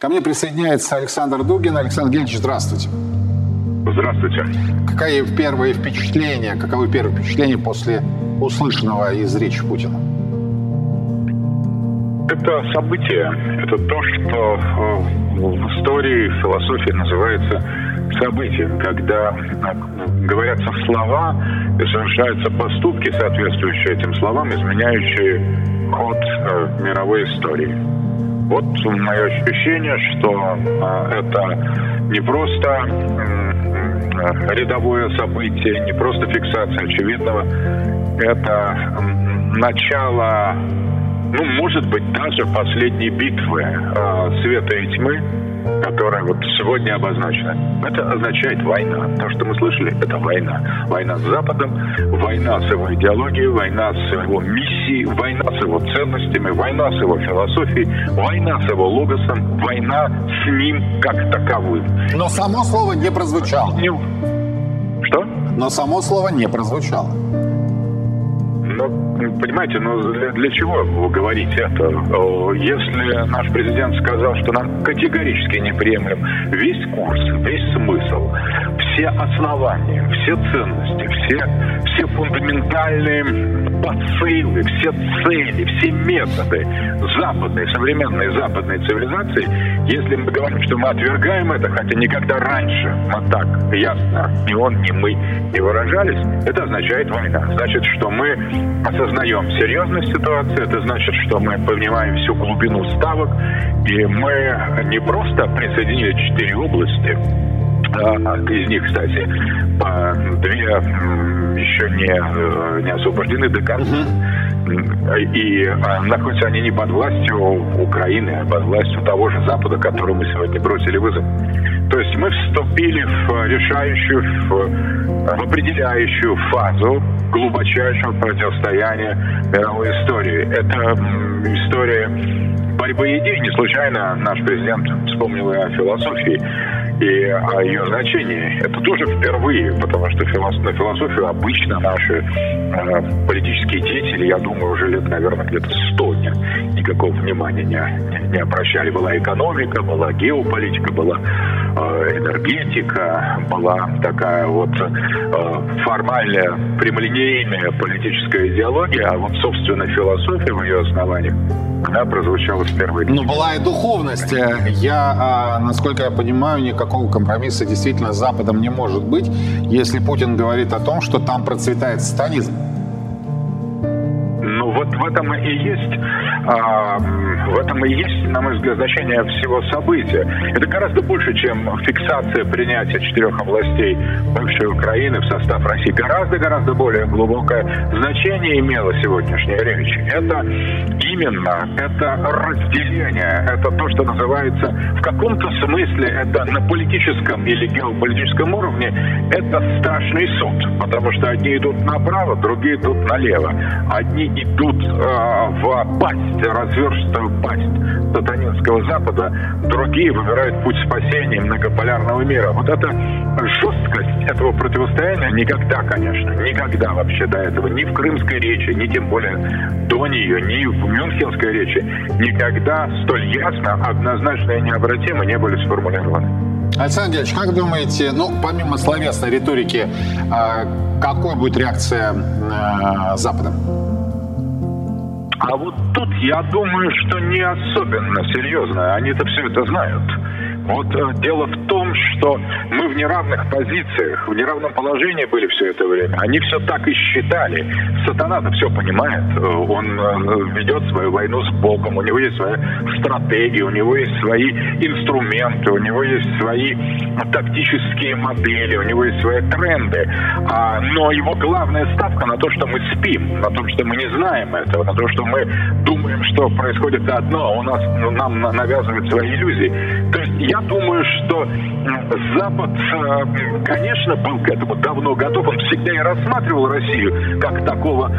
Ко мне присоединяется Александр Дугин. Александр Гельевич, здравствуйте. Здравствуйте. Какое первое впечатление, каковы первые впечатления после услышанного из речи Путина? Это событие, это то, что э, в истории, в философии называется событием, когда э, говорятся слова и совершаются поступки, соответствующие этим словам, изменяющие ход э, мировой истории. Вот мое ощущение, что это не просто рядовое событие, не просто фиксация очевидного, это начало, ну, может быть, даже последней битвы э, света и тьмы, которая вот сегодня обозначена. Это означает война. То, что мы слышали, это война. Война с Западом, война с его идеологией, война с его миссией, война с его ценностями, война с его философией, война с его логосом, война с ним как таковым. Но само слово не прозвучало. Что? Но само слово не прозвучало. Ну, понимаете, ну для, для чего вы говорите это? Если наш президент сказал, что нам категорически неприемлем весь курс, весь смысл, все основания, все ценности, все, все фундаментальные посылы, все цели, все методы западной, современной западной цивилизации, если мы говорим, что мы отвергаем это, хотя никогда раньше мы так ясно, ни он, ни мы не выражались, это означает война. Значит, что мы осознаем серьезность ситуации, это значит, что мы понимаем всю глубину ставок, и мы не просто присоединили четыре области, а, из них, кстати, две еще не, э, не освобождены до конца. И а, находятся они не под властью Украины, а под властью того же Запада, которому мы сегодня бросили вызов. То есть мы вступили в решающую, в, в определяющую фазу глубочайшего противостояния мировой истории. Это история борьбы идей. Не случайно наш президент вспомнил и о философии и о ее значении. Это тоже впервые, потому что на философию обычно наши э, политические деятели, я думаю, уже лет, наверное, где-то никакого внимания не, не обращали. Была экономика, была геополитика, была э, энергетика, была такая вот э, формальная, прямолинейная политическая идеология, а вот, собственно, философия в ее основаниях она прозвучала впервые. Ну, была и духовность. Я, а, насколько я понимаю, никакого компромисса действительно с Западом не может быть, если Путин говорит о том, что там процветает сатанизм. Ну, вот в этом и есть а, в этом и есть, на мой взгляд, значение всего события. Это гораздо больше, чем фиксация принятия четырех областей бывшей Украины в состав России. Гораздо-гораздо более глубокое значение имела сегодняшняя речь. Это именно, это разделение, это то, что называется в каком-то смысле, это на политическом или геополитическом уровне, это страшный суд. Потому что одни идут направо, другие идут налево. Одни идут э, в пасть пасть, разверстую пасть сатанинского Запада, другие выбирают путь спасения многополярного мира. Вот эта жесткость этого противостояния никогда, конечно, никогда вообще до этого, ни в крымской речи, ни тем более до нее, ни в мюнхенской речи, никогда столь ясно, однозначно и необратимо не были сформулированы. Александр Ильич, как думаете, ну, помимо словесной риторики, а, какой будет реакция а, Запада? А вот тут я думаю, что не особенно серьезно. Они-то все это знают. Вот э, дело в том, что мы в неравных позициях, в неравном положении были все это время. Они все так и считали. Сатана-то все понимает. Э, он э, ведет свою войну с Богом, у него есть своя стратегия, у него есть свои инструменты, у него есть свои тактические модели, у него есть свои тренды. А, но его главная ставка на то, что мы спим, на том, что мы не знаем этого, на то, что мы думаем, что происходит одно, а у нас ну, нам навязывают свои иллюзии. То есть я думаю, что Запад, э, конечно, был к этому давно готов. Он всегда и рассматривал Россию как такого,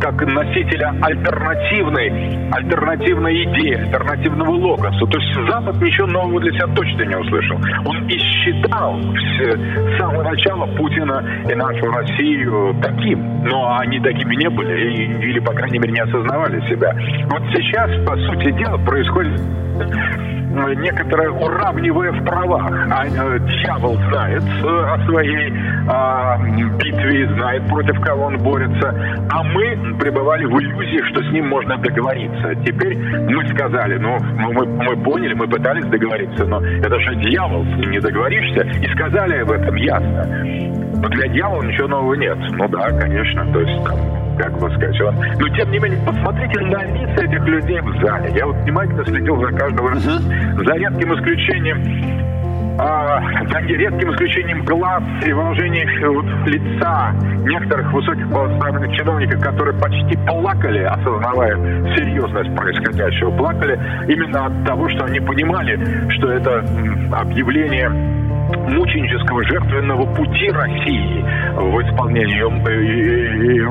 как носителя альтернативной, альтернативной идеи, альтернативного логоса. То есть Запад ничего нового для себя точно не услышал. Он и считал с самого начала Путина и нашу Россию таким. Но они такими не были, или, по крайней мере, не осознавали себя. Вот сейчас, по сути дела, происходит некоторое уравнивая в правах. А э, дьявол знает э, о своей э, битве и знает, против кого он борется. А мы пребывали в иллюзии, что с ним можно договориться. Теперь мы сказали, ну, мы, мы поняли, мы пытались договориться, но это же дьявол, с ним не договоришься. И сказали об этом ясно. Но для дьявола ничего нового нет. Ну да, конечно, то есть там как бы сказать. Он... Но тем не менее, посмотрите на лица этих людей в зале. Я вот внимательно следил за каждого, uh-huh. за редким исключением а, за редким исключением глаз и выражений вот, лица некоторых высоких поставленных чиновников, которые почти плакали, осознавая серьезность происходящего, плакали именно от того, что они понимали, что это объявление мученического жертвенного пути России в исполнении ее, ее,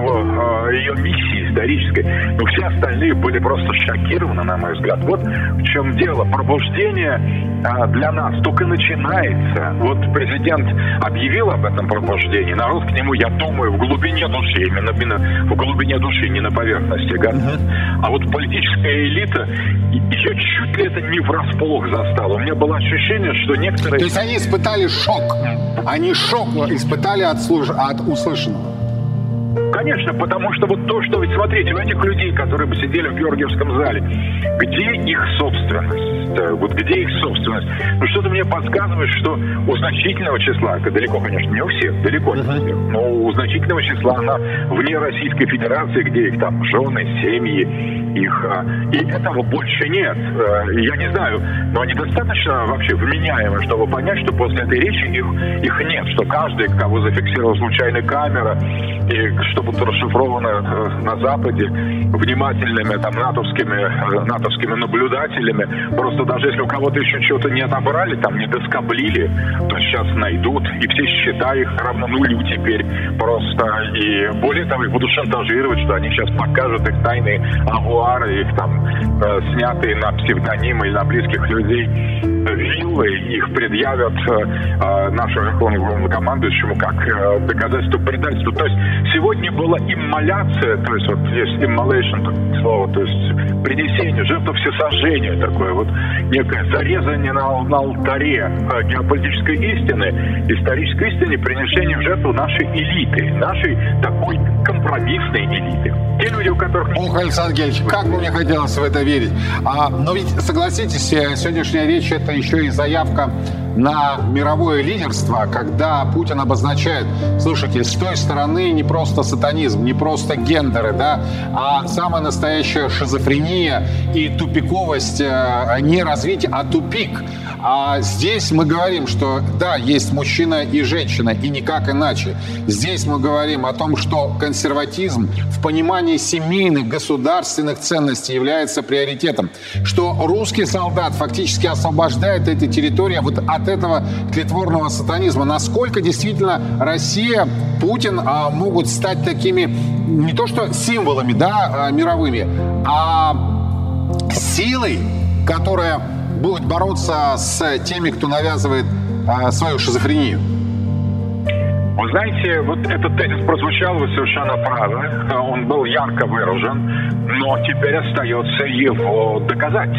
ее миссии исторической. Но все остальные были просто шокированы, на мой взгляд. Вот в чем дело. Пробуждение а, для нас только начинается. Вот президент объявил об этом пробуждении. Народ к нему, я думаю, в глубине души, именно, именно в глубине души, не на поверхности. Uh-huh. А вот политическая элита ее чуть ли это не врасплох застала. У меня было ощущение, что некоторые... То есть они испытали испытали шок. Они шок испытали от, служ... от услышанного. Конечно, потому что вот то, что вы смотрите, у этих людей, которые бы сидели в Георгиевском зале, где их собственность? Вот где их собственность? Ну, что-то мне подсказывает, что у значительного числа, далеко, конечно, не у всех, далеко не у всех, но у значительного числа она вне Российской Федерации, где их там жены, семьи, их... А, и этого больше нет. Э, я не знаю, но они достаточно вообще вменяемы, чтобы понять, что после этой речи их, их нет, что каждый, кого зафиксировала случайная камера, и что будут расшифрованы э, на Западе внимательными там натовскими, э, натовскими наблюдателями. Просто даже если у кого-то еще чего-то не отобрали, там не доскоблили, то сейчас найдут, и все счета их равно нулю теперь просто. И более того, их будут шантажировать, что они сейчас покажут их тайные авуары, их там э, снятые на псевдонимы или на близких людей виллы, их предъявят э, нашему командующему как э, доказательство предательства. То есть сегодня была иммоляция, то есть вот есть immolation слово, то есть принесение, жертва всесожжения такое, вот некое зарезание на, на алтаре э, геополитической истины, исторической истины, принесение в жертву нашей элиты, нашей такой компромиссной элиты. Те люди, у которых... Ох, Александр Гельевич, как бы мне хотелось в это верить. А, но ведь, согласитесь, э, сегодняшняя речь – это еще и заявка на мировое лидерство, когда Путин обозначает, слушайте, с той стороны не просто сатанизм, не просто гендеры, да, а самая настоящая шизофрения и тупиковость э, не развитие, а тупик. А здесь мы говорим, что да, есть мужчина и женщина, и никак иначе. Здесь мы говорим о том, что консерватизм в понимании семейных, государственных ценностей является приоритетом, что русский солдат фактически освобождает эти территории вот от этого тлетворного сатанизма. Насколько действительно Россия, Путин а, могут стать такими не то что символами да, а, мировыми, а силой, которая будет бороться с теми, кто навязывает а, свою шизофрению? Вы знаете, вот этот тезис прозвучал, вы совершенно правы. Он был ярко выражен, но теперь остается его доказать.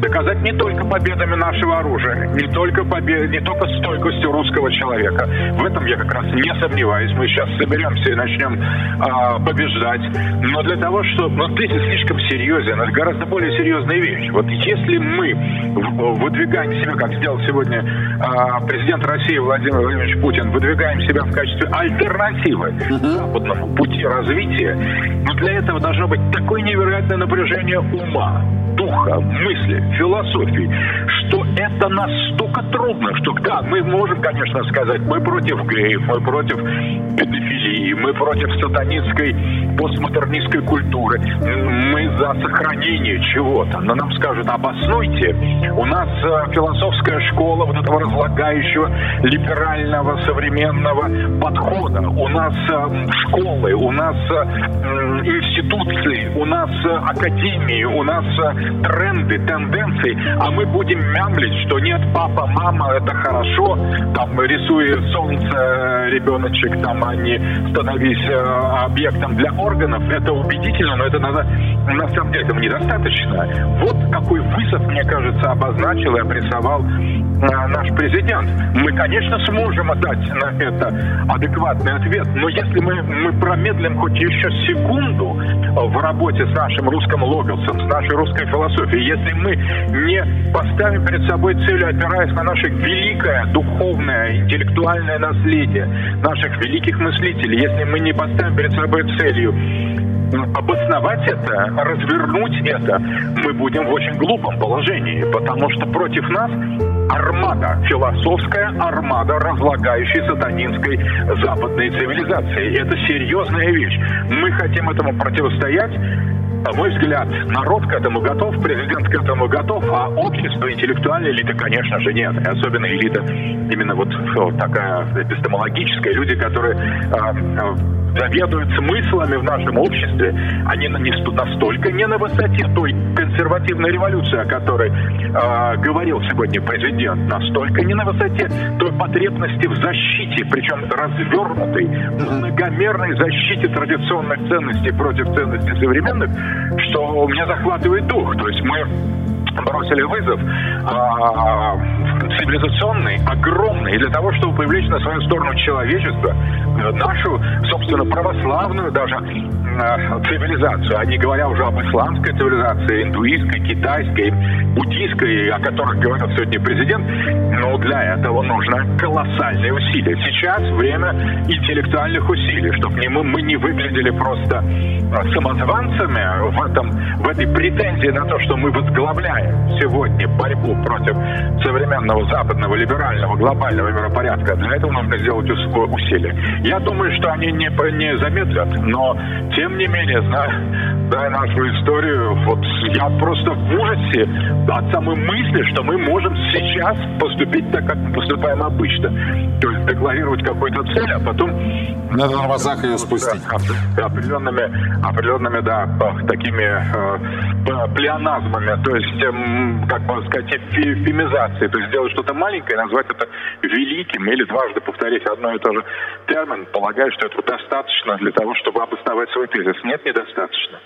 Доказать не только победами нашего оружия, не только, побед... не только стойкостью русского человека. В этом я как раз не сомневаюсь. Мы сейчас соберемся и начнем а, побеждать. Но для того, чтобы... Но тезис слишком серьезен. Это гораздо более серьезная вещь. Вот если мы выдвигаем себя, как сделал сегодня а, президент России Владимир Владимирович Путин, выдвигаем себя в качестве альтернативы западному пути развития, но для этого должно быть такое невероятное напряжение ума, духа, мысли, философии, что это настолько трудно, что да, мы можем, конечно, сказать, мы против геев, мы против педофилии, мы против сатанинской постмодернистской культуры, мы за сохранение чего-то, но нам скажут, обоснуйте, у нас э, философская школа вот этого разлагающего либерального современного подхода, у нас э, школы, у нас э, институции, у нас академии, у нас тренды, тенденции, а мы будем мямлить, что нет, папа, мама, это хорошо, там рисуя солнце, ребеночек, там, а не становись э, объектом для органов, это убедительно, но это надо, на самом деле этого недостаточно. Вот какой вызов, мне кажется, обозначил и обрисовал э, наш президент. Мы, конечно, сможем дать на это адекватный ответ, но если мы, мы промедлим хоть еще секунду в работе с нашим русским логосом, с нашей русской философией, если мы не поставим перед собой целью, опираясь на наше великое духовное, интеллектуальное наследие наших великих мыслителей, если мы не поставим перед собой целью обосновать это, развернуть это, мы будем в очень глупом положении, потому что против нас армада, философская армада разлагающей сатанинской западной цивилизации. Это серьезная вещь. Мы хотим этому противостоять, на мой взгляд, народ к этому готов, президент к этому готов, а общество, интеллектуальная элита, конечно же, нет. И особенно элита именно вот, такая эпистемологическая, люди, которые э, заведуют смыслами в нашем обществе, они настолько не на высоте той консервативной революции, о которой э, говорил сегодня президент, настолько не на высоте той потребности в защите, причем развернутой, многомерной защите традиционных ценностей против ценностей современных, что меня захватывает дух. То есть мы бросили вызов а, цивилизационный, огромный, и для того, чтобы привлечь на свою сторону человечество, нашу, собственно, православную даже а, цивилизацию, а не говоря уже об исламской цивилизации, индуистской, китайской, буддийской, о которых говорил сегодня президент, но для этого нужно колоссальные усилия. Сейчас время интеллектуальных усилий, чтобы мы, мы не выглядели просто самозванцами в, этом, в этой претензии на то, что мы возглавляем сегодня борьбу против современного западного либерального глобального миропорядка. Для этого нужно сделать усилия. Я думаю, что они не, не замедлят, но тем не менее, зная, зная нашу историю, вот я просто в ужасе от самой мысли, что мы можем сейчас поступить так, как мы поступаем обычно. То есть декларировать какую-то цель, а потом... На тормозах ее спустить. Определенными, определенными, да, такими э, плеоназмами, то есть, э, как бы сказать, эфемизацией, то есть сделать что-то маленькое, назвать это великим или дважды повторить одно и то же термин, полагая, что этого достаточно для того, чтобы обосновать свой тезис. Нет, недостаточно.